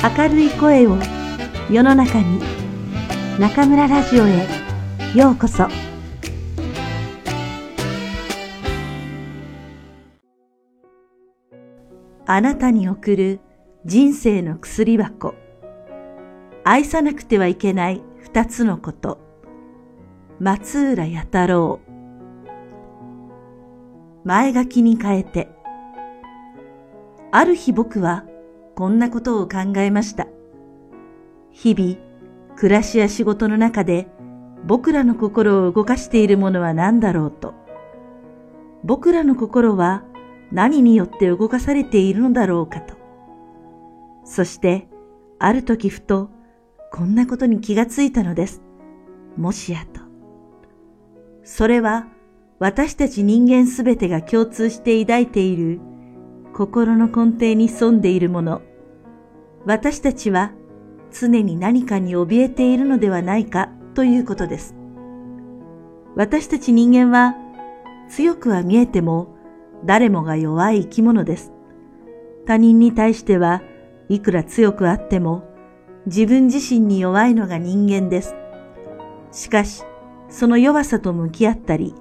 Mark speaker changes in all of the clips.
Speaker 1: 明るい声を世の中に中村ラジオへようこそ。あなたに送る人生の薬箱。愛さなくてはいけない二つのこと。松浦弥太郎。前書きに変えて。ある日僕はこんなことを考えました。日々、暮らしや仕事の中で僕らの心を動かしているものは何だろうと。僕らの心は何によって動かされているのだろうかと。そして、ある時ふと、こんなことに気がついたのです。もしやと。それは、私たち人間すべてが共通して抱いている心の根底に潜んでいるもの、私たちは常に何かに怯えているのではないかということです。私たち人間は強くは見えても誰もが弱い生き物です。他人に対してはいくら強くあっても自分自身に弱いのが人間です。しかし、その弱さと向き合ったり、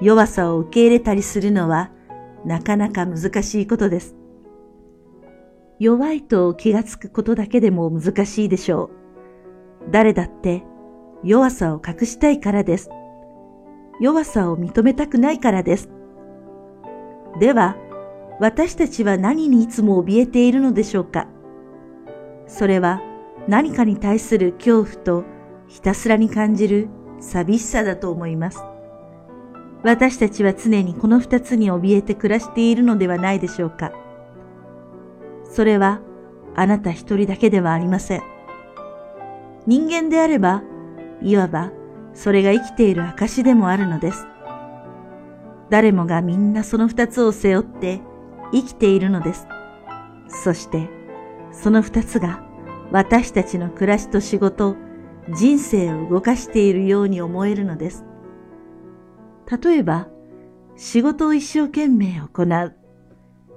Speaker 1: 弱さを受け入れたりするのはなかなか難しいことです。弱いと気がつくことだけでも難しいでしょう。誰だって弱さを隠したいからです。弱さを認めたくないからです。では、私たちは何にいつも怯えているのでしょうかそれは何かに対する恐怖とひたすらに感じる寂しさだと思います。私たちは常にこの二つに怯えて暮らしているのではないでしょうか。それはあなた一人だけではありません。人間であれば、いわばそれが生きている証でもあるのです。誰もがみんなその二つを背負って生きているのです。そして、その二つが私たちの暮らしと仕事、人生を動かしているように思えるのです。例えば、仕事を一生懸命行う。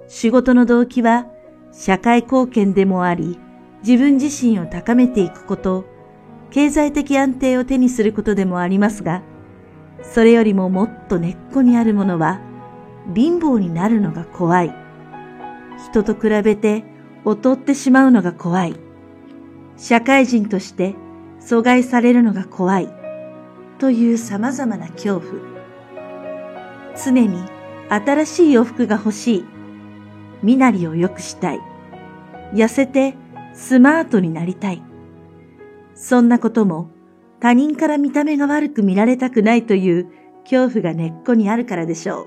Speaker 1: 仕事の動機は社会貢献でもあり、自分自身を高めていくこと、経済的安定を手にすることでもありますが、それよりももっと根っこにあるものは、貧乏になるのが怖い。人と比べて劣ってしまうのが怖い。社会人として阻害されるのが怖い。という様々な恐怖。常に新しい洋服が欲しい。身なりを良くしたい。痩せてスマートになりたい。そんなことも他人から見た目が悪く見られたくないという恐怖が根っこにあるからでしょう。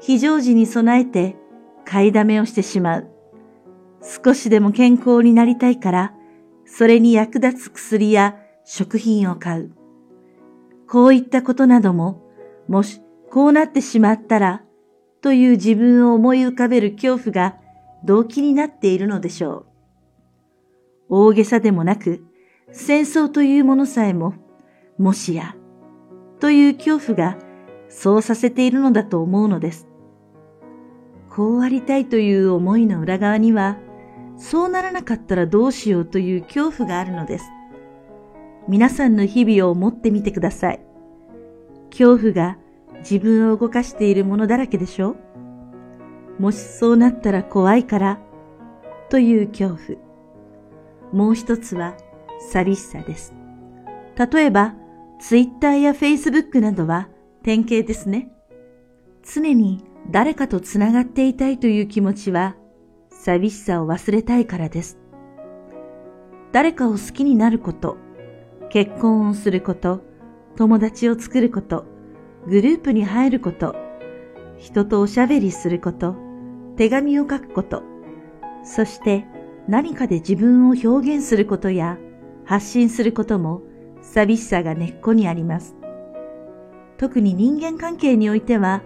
Speaker 1: 非常時に備えて買いだめをしてしまう。少しでも健康になりたいから、それに役立つ薬や食品を買う。こういったことなどももしこうなってしまったら、という自分を思い浮かべる恐怖が動機になっているのでしょう。大げさでもなく、戦争というものさえも、もしや、という恐怖がそうさせているのだと思うのです。こうありたいという思いの裏側には、そうならなかったらどうしようという恐怖があるのです。皆さんの日々を思ってみてください。恐怖が自分を動かしているものだらけでしょ？もしそうなったら怖いからという恐怖。もう一つは寂しさです。例えば、ツイッターやフェイスブックなどは典型ですね。常に誰かとつながっていたいという気持ちは寂しさを忘れたいからです。誰かを好きになること、結婚をすること、友達を作ること、グループに入ること、人とおしゃべりすること、手紙を書くこと、そして何かで自分を表現することや発信することも寂しさが根っこにあります。特に人間関係においては、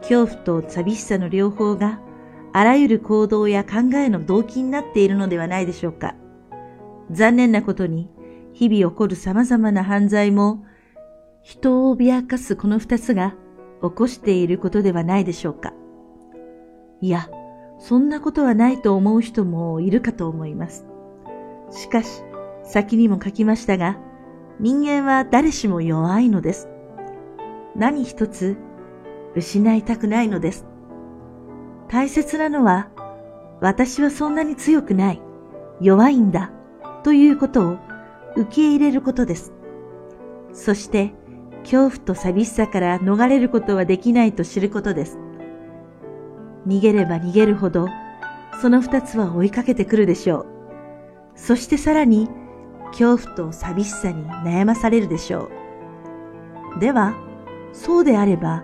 Speaker 1: 恐怖と寂しさの両方があらゆる行動や考えの動機になっているのではないでしょうか。残念なことに、日々起こる様々な犯罪も人を脅かすこの二つが起こしていることではないでしょうか。いや、そんなことはないと思う人もいるかと思います。しかし、先にも書きましたが、人間は誰しも弱いのです。何一つ失いたくないのです。大切なのは、私はそんなに強くない、弱いんだ、ということを受け入れることです。そして、恐怖と寂しさから逃れることはできないと知ることです。逃げれば逃げるほど、その二つは追いかけてくるでしょう。そしてさらに、恐怖と寂しさに悩まされるでしょう。では、そうであれば、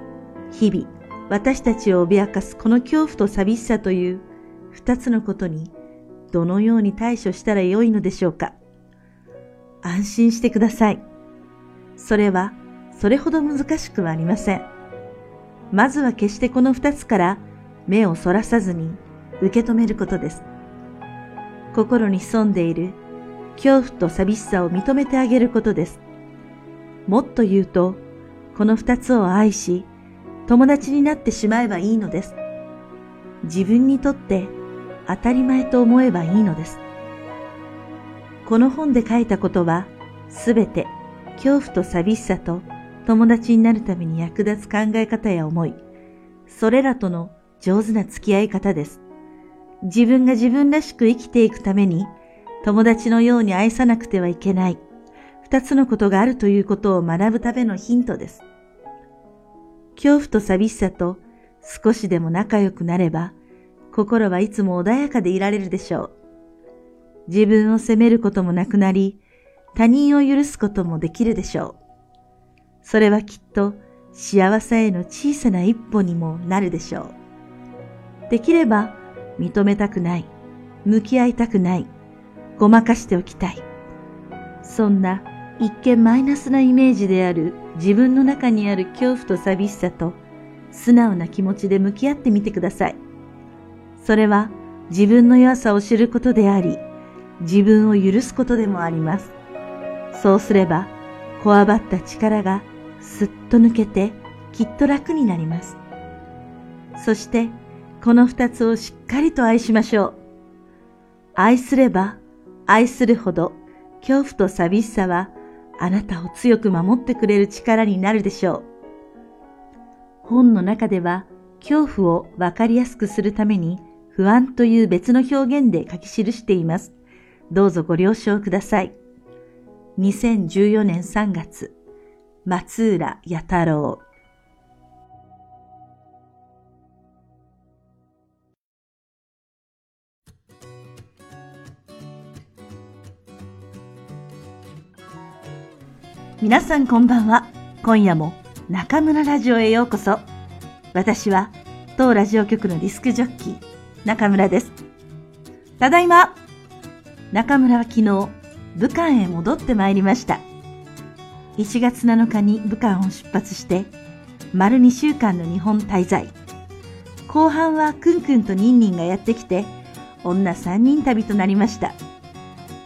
Speaker 1: 日々、私たちを脅かすこの恐怖と寂しさという二つのことに、どのように対処したらよいのでしょうか。安心してください。それは、それほど難しくはありません。まずは決してこの二つから目をそらさずに受け止めることです。心に潜んでいる恐怖と寂しさを認めてあげることです。もっと言うと、この二つを愛し、友達になってしまえばいいのです。自分にとって当たり前と思えばいいのです。この本で書いたことは、すべて恐怖と寂しさと友達になるために役立つ考え方や思い、それらとの上手な付き合い方です。自分が自分らしく生きていくために、友達のように愛さなくてはいけない、二つのことがあるということを学ぶためのヒントです。恐怖と寂しさと少しでも仲良くなれば、心はいつも穏やかでいられるでしょう。自分を責めることもなくなり、他人を許すこともできるでしょう。それはきっと幸せへの小さな一歩にもなるでしょう。できれば認めたくない、向き合いたくない、ごまかしておきたい。そんな一見マイナスなイメージである自分の中にある恐怖と寂しさと素直な気持ちで向き合ってみてください。それは自分の弱さを知ることであり、自分を許すことでもあります。そうすれば、こわばった力がすっと抜けてきっと楽になります。そして、この二つをしっかりと愛しましょう。愛すれば、愛するほど、恐怖と寂しさは、あなたを強く守ってくれる力になるでしょう。本の中では、恐怖をわかりやすくするために、不安という別の表現で書き記しています。どうぞご了承ください。2014年3月、松浦弥太郎。皆さんこんばんは。今夜も中村ラジオへようこそ。私は当ラジオ局のディスクジョッキー、中村です。ただいま中村は昨日、武漢へ戻ってまいりました。1月7日に武漢を出発して、丸2週間の日本滞在。後半はくんくんとニンニンがやってきて、女3人旅となりました。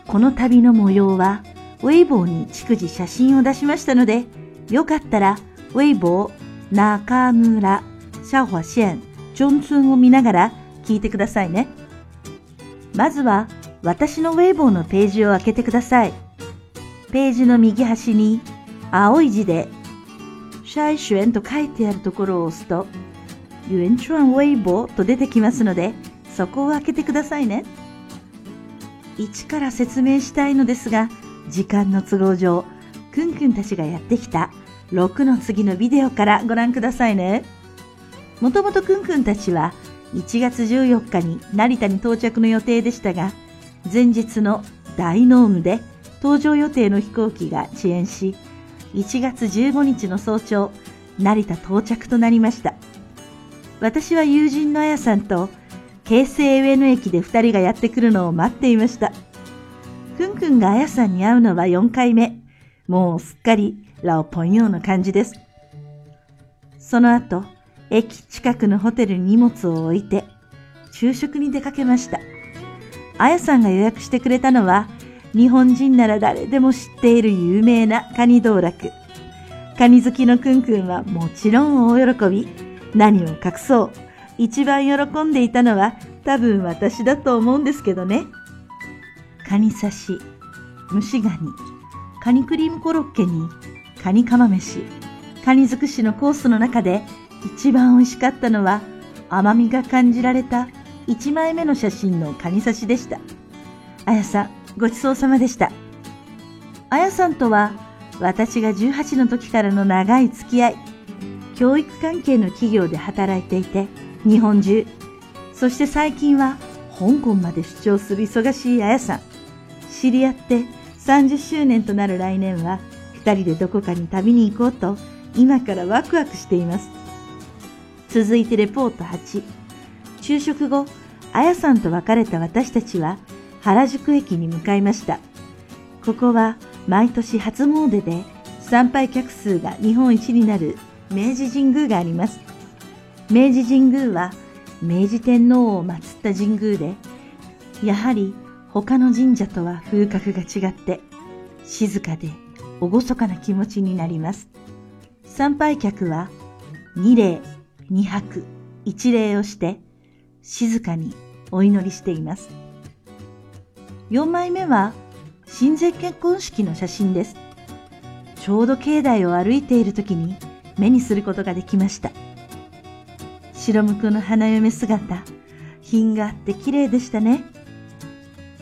Speaker 1: この旅の模様は、ウェイボーに逐次写真を出しましたので、よかったら、ウェイボー、中村、シャホシェン、ジョンツンを見ながら聞いてくださいね。まずは、私のウェイボーのページを開けてください。ページの右端に青い字でシャイシュエンと書いてあるところを押すと、ユンチュアンウェイボーと出てきますので、そこを開けてくださいね。一から説明したいのですが、時間の都合上、くんくんたちがやってきた6の次のビデオからご覧くださいね。もともとくんくんたちは1月14日に成田に到着の予定でしたが、前日の大濃霧で搭乗予定の飛行機が遅延し、1月15日の早朝、成田到着となりました。私は友人のあやさんと、京成上野駅で2人がやってくるのを待っていました。くんくんがあやさんに会うのは4回目。もうすっかりラオポンヨーの感じです。その後、駅近くのホテルに荷物を置いて、昼食に出かけました。あやさんが予約してくれたのは、日本人なら誰でも知っている有名なカニ道楽。カニ好きのくんくんはもちろん大喜び。何を隠そう。一番喜んでいたのは多分私だと思うんですけどね。カニ刺し、蒸しガニ、カニクリームコロッケに、カニカマ飯、カニ尽くしのコースの中で一番美味しかったのは甘みが感じられた1枚目の写真のカニ刺しでした。あやさん、ごちそうさまでした。あやさんとは私が18の時からの長い付き合い、教育関係の企業で働いていて、日本中、そして最近は香港まで出張する忙しいあやさん。知り合って30周年となる来年は、二人でどこかに旅に行こうと、今からワクワクしています。続いてレポート8。昼食後、あやさんと別れた私たちは、原宿駅に向かいました。ここは毎年初詣で参拝客数が日本一になる明治神宮があります。明治神宮は明治天皇を祀った神宮で、やはり他の神社とは風格が違って静かで厳かな気持ちになります。参拝客は二礼、二泊、一礼をして静かにお祈りしています。4枚目は親善結婚式の写真です。ちょうど境内を歩いている時に目にすることができました。白むくの花嫁姿、品があって綺麗でしたね。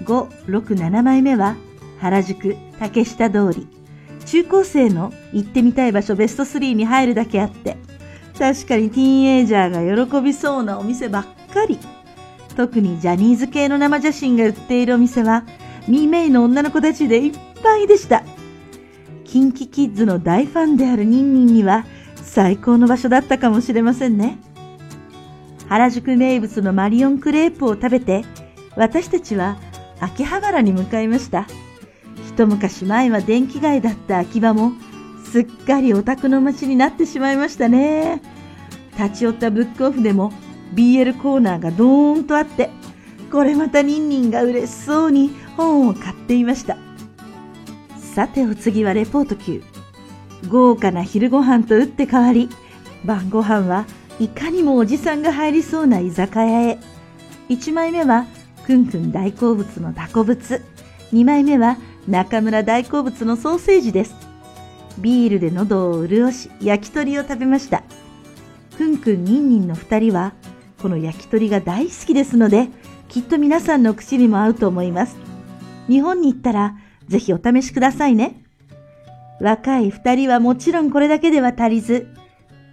Speaker 1: 5、6、7枚目は原宿竹下通り。中高生の行ってみたい場所ベスト3に入るだけあって、確かにティーンエイジャーが喜びそうなお店ばっかり。特にジャニーズ系の生写真が売っているお店は、ミーメイの女の子たちでいっぱいでした。キンキキッズの大ファンであるニンニンには最高の場所だったかもしれませんね。原宿名物のマリオンクレープを食べて、私たちは秋葉原に向かいました。一昔前は電気街だった秋葉も、すっかりオタクの街になってしまいましたね。立ち寄ったブックオフでも BL コーナーがドーンとあって、これまたニンニンが嬉しそうに本を買っていました。さてお次はレポート9。豪華な昼ご飯と打って変わり、晩ご飯はいかにもおじさんが入りそうな居酒屋へ。1枚目は、くんくん大好物のタコブツ。2枚目は、中村大好物のソーセージです。ビールで喉を潤し、焼き鳥を食べました。くんくんにんにんの二人は、この焼き鳥が大好きですので、きっと皆さんの口にも合うと思います。日本に行ったら、ぜひお試しくださいね。若い二人はもちろんこれだけでは足りず、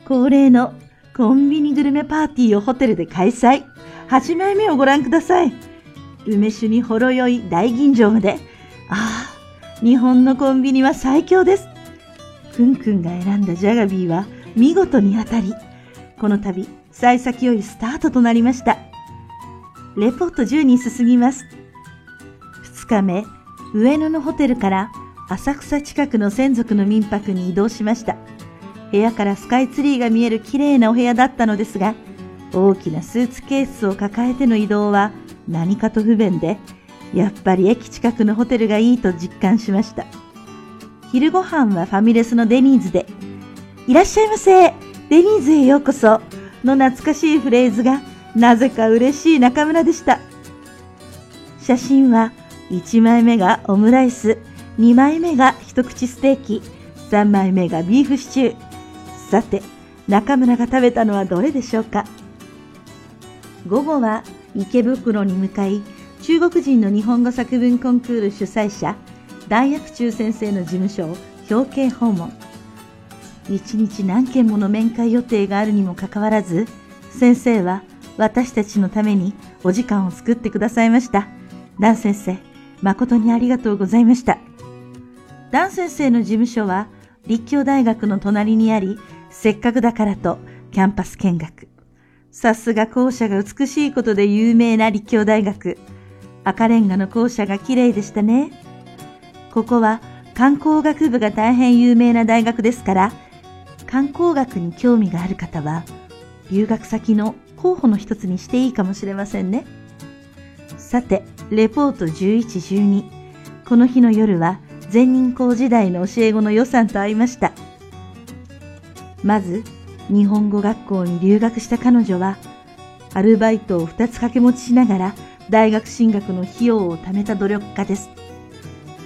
Speaker 1: 恒例のコンビニグルメパーティーをホテルで開催。8枚目をご覧ください。梅酒にほろ酔い大吟醸まで。ああ、日本のコンビニは最強です。くんくんが選んだジャガビーは見事に当たり、この度、幸先よいスタートとなりました。レポート10に進みます。2日目、上野のホテルから浅草近くの専属の民泊に移動しました。部屋からスカイツリーが見える綺麗なお部屋だったのですが、大きなスーツケースを抱えての移動は何かと不便で、やっぱり駅近くのホテルがいいと実感しました。昼ご飯はファミレスのデニーズで、いらっしゃいませデニーズへようこその懐かしいフレーズがなぜか嬉しい中村でした。写真は1枚目がオムライス、2枚目が一口ステーキ、3枚目がビーフシチュー。さて、中村が食べたのはどれでしょうか午後は池袋に向かい、中国人の日本語作文コンクール主催者、大薬中先生の事務所を表敬訪問。一日何件もの面会予定があるにもかかわらず、先生は私たちのためにお時間を作ってくださいました。ダン先生、誠にありがとうございました。ダン先生の事務所は立教大学の隣にあり、せっかくだからとキャンパス見学。さすが校舎が美しいことで有名な立教大学。赤レンガの校舎が綺麗でしたね。ここは観光学部が大変有名な大学ですから、観光学に興味がある方は、留学先の候補の一つにしていいかもしれませんね。さて、レポート11、12。この日の夜は、全人校時代の教え子の予算と会いました。まず、日本語学校に留学した彼女は、アルバイトを2つ掛け持ちしながら大学進学の費用を貯めた努力家です。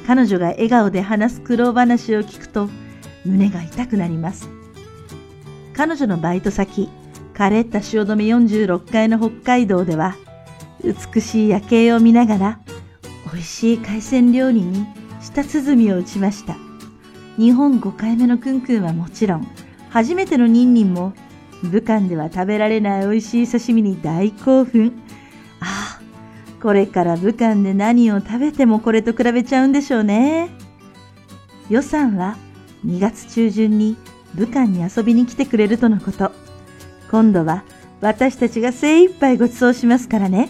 Speaker 1: 彼女が笑顔で話す苦労話を聞くと胸が痛くなります。彼女のバイト先、カレッタ汐留46階の北海道では、美しい夜景を見ながら、美味しい海鮮料理に舌鼓を打ちました。日本5回目のクンクンはもちろん、初めてのニンニンも、武漢では食べられない美味しい刺身に大興奮。ああ、これから武漢で何を食べてもこれと比べちゃうんでしょうね。予算は2月中旬に武漢に遊びに来てくれるとのこと。今度は私たちが精一杯ご馳走しますからね。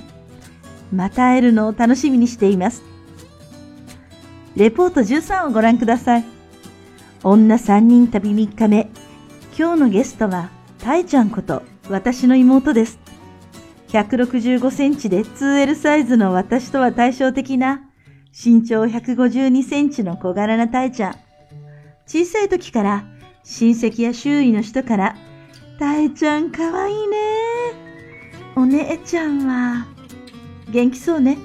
Speaker 1: また会えるのを楽しみにしています。レポート13をご覧ください。女3人旅3日目。今日のゲストは、たいちゃんこと私の妹です。165センチで 2L サイズの私とは対照的な身長152センチの小柄なたいちゃん。小さい時から親戚や周囲の人から、たいちゃんかわいいね。お姉ちゃんは、元気そうね。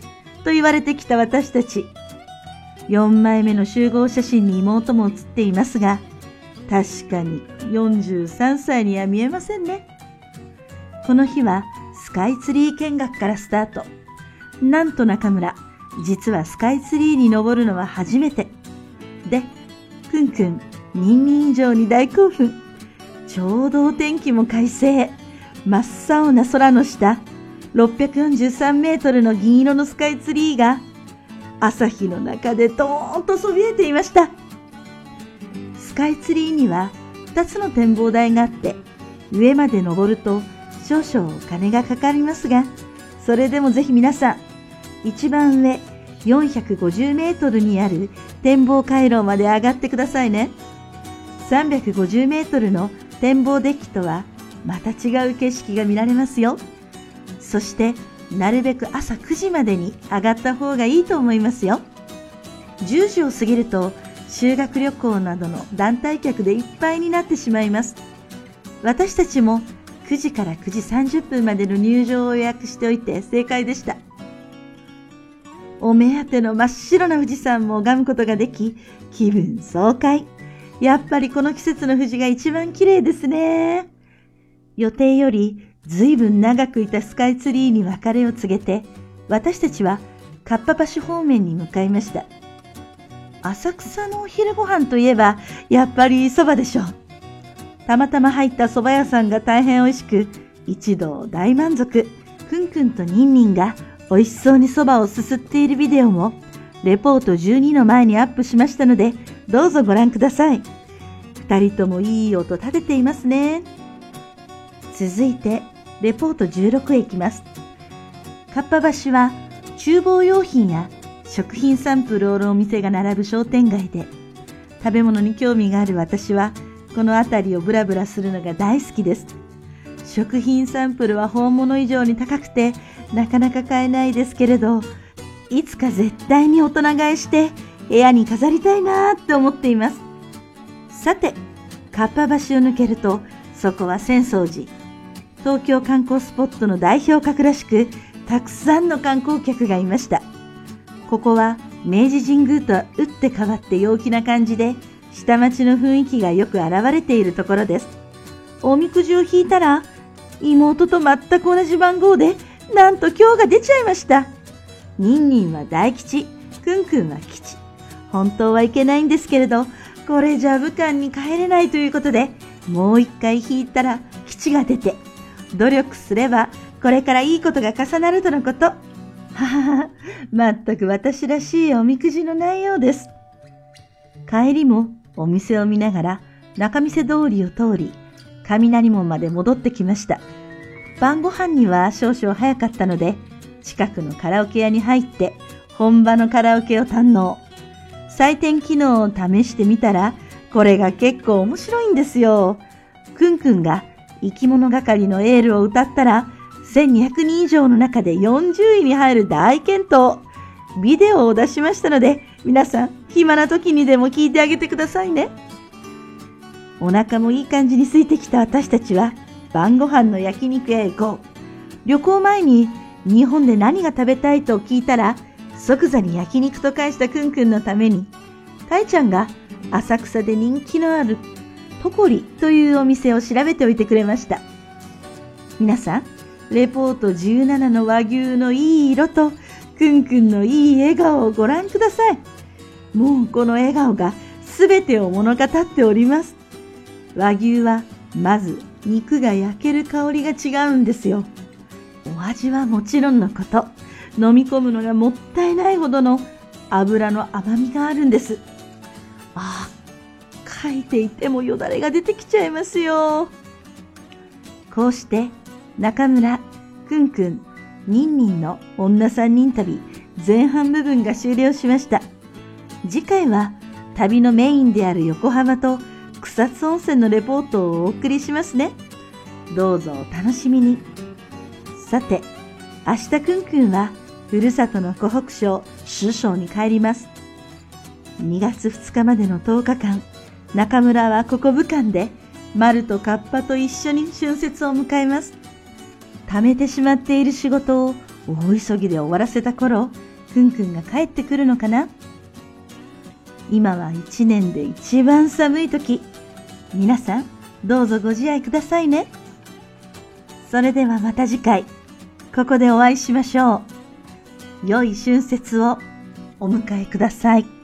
Speaker 1: と言われてきた私たち。4枚目の集合写真に妹も写っていますが、確かに43歳には見えませんね。この日はスカイツリー見学からスタート。なんと中村、実はスカイツリーに登るのは初めて。で、くんくん、ニンニン以上に大興奮。ちょうどお天気も快晴。真っ青な空の下、643メートルの銀色のスカイツリーが、朝日の中でドーンとそびえていました。スカイツリーには2つの展望台があって、上まで登ると少々お金がかかりますが、それでもぜひ皆さん、一番上450メートルにある展望回廊まで上がってくださいね。350メートルの展望デッキとはまた違う景色が見られますよ。そしてなるべく朝9時までに上がった方がいいと思いますよ。10時を過ぎると修学旅行などの団体客でいっぱいになってしまいます。私たちも9時から9時30分までの入場を予約しておいて正解でした。お目当ての真っ白な富士山も拝むことができ、気分爽快。やっぱりこの季節の富士が一番綺麗ですね。予定よりずいぶん長くいたスカイツリーに別れを告げて、私たちはかっぱ橋方面に向かいました。浅草のお昼ご飯といえば、やっぱり蕎麦でしょう。たまたま入った蕎麦屋さんが大変美味しく、一同大満足。くんくんとニンニンが美味しそうに蕎麦をすすっているビデオも、レポート12の前にアップしましたので、どうぞご覧ください。二人ともいい音立てていますね。続いて、レポート16へ行きます。かっぱ橋は、厨房用品や食品サンプルを売るお店が並ぶ商店街で、食べ物に興味がある私は、この辺りをブラブラするのが大好きです。食品サンプルは本物以上に高くて、なかなか買えないですけれど、いつか絶対に大人買いして部屋に飾りたいなって思っています。さて、かっぱ橋を抜けると、そこは浅草寺。東京観光スポットの代表格らしく、たくさんの観光客がいました。ここは明治神宮とは打って変わって陽気な感じで、下町の雰囲気がよく現れているところです。おみくじを引いたら、妹と全く同じ番号で、なんと今日が出ちゃいました。ニンニンは大吉、クンクンは吉。本当はいけないんですけれど、これじゃ武漢に帰れないということで、もう一回引いたら吉が出て、努力すればこれからいいことが重なるとのこと。ははは、まったく私らしいおみくじの内容です。帰りもお店を見ながら中見世通りを通り、雷門まで戻ってきました。晩ご飯には少々早かったので、近くのカラオケ屋に入って本場のカラオケを堪能。採点機能を試してみたら、これが結構面白いんですよ。くんくんが生き物係のエールを歌ったら、1200人以上の中で40位に入る大健闘。ビデオを出しましたので、皆さん、暇な時にでも聞いてあげてくださいね。お腹もいい感じに空いてきた私たちは、晩ご飯の焼肉へ行こう。旅行前に日本で何が食べたいと聞いたら、即座に焼肉と返したくんくんのために、たいちゃんが浅草で人気のあるトコリというお店を調べておいてくれました。皆さん、レポート17の和牛のいい色と、くんくんのいい笑顔をご覧ください。もうこの笑顔が全てを物語っております。和牛はまず肉が焼ける香りが違うんですよ。味はもちろんのこと、飲み込むのがもったいないほどの油の甘みがあるんです。あ、書いていてもよだれが出てきちゃいますよ。こうして中村、くんくん、ニンニンの女三人旅前半部分が終了しました。次回は旅のメインである横浜と草津温泉のレポートをお送りしますね。どうぞお楽しみに。さて、明日くんくんはふるさとの湖北省首相に帰ります。2月2日までの10日間、中村はここ武漢で丸とカッパと一緒に春節を迎えます。溜めてしまっている仕事を大急ぎで終わらせた頃、くんくんが帰ってくるのかな？今は一年で一番寒い時。皆さん、どうぞご自愛くださいね。それではまた次回、ここでお会いしましょう。良い春節をお迎えください。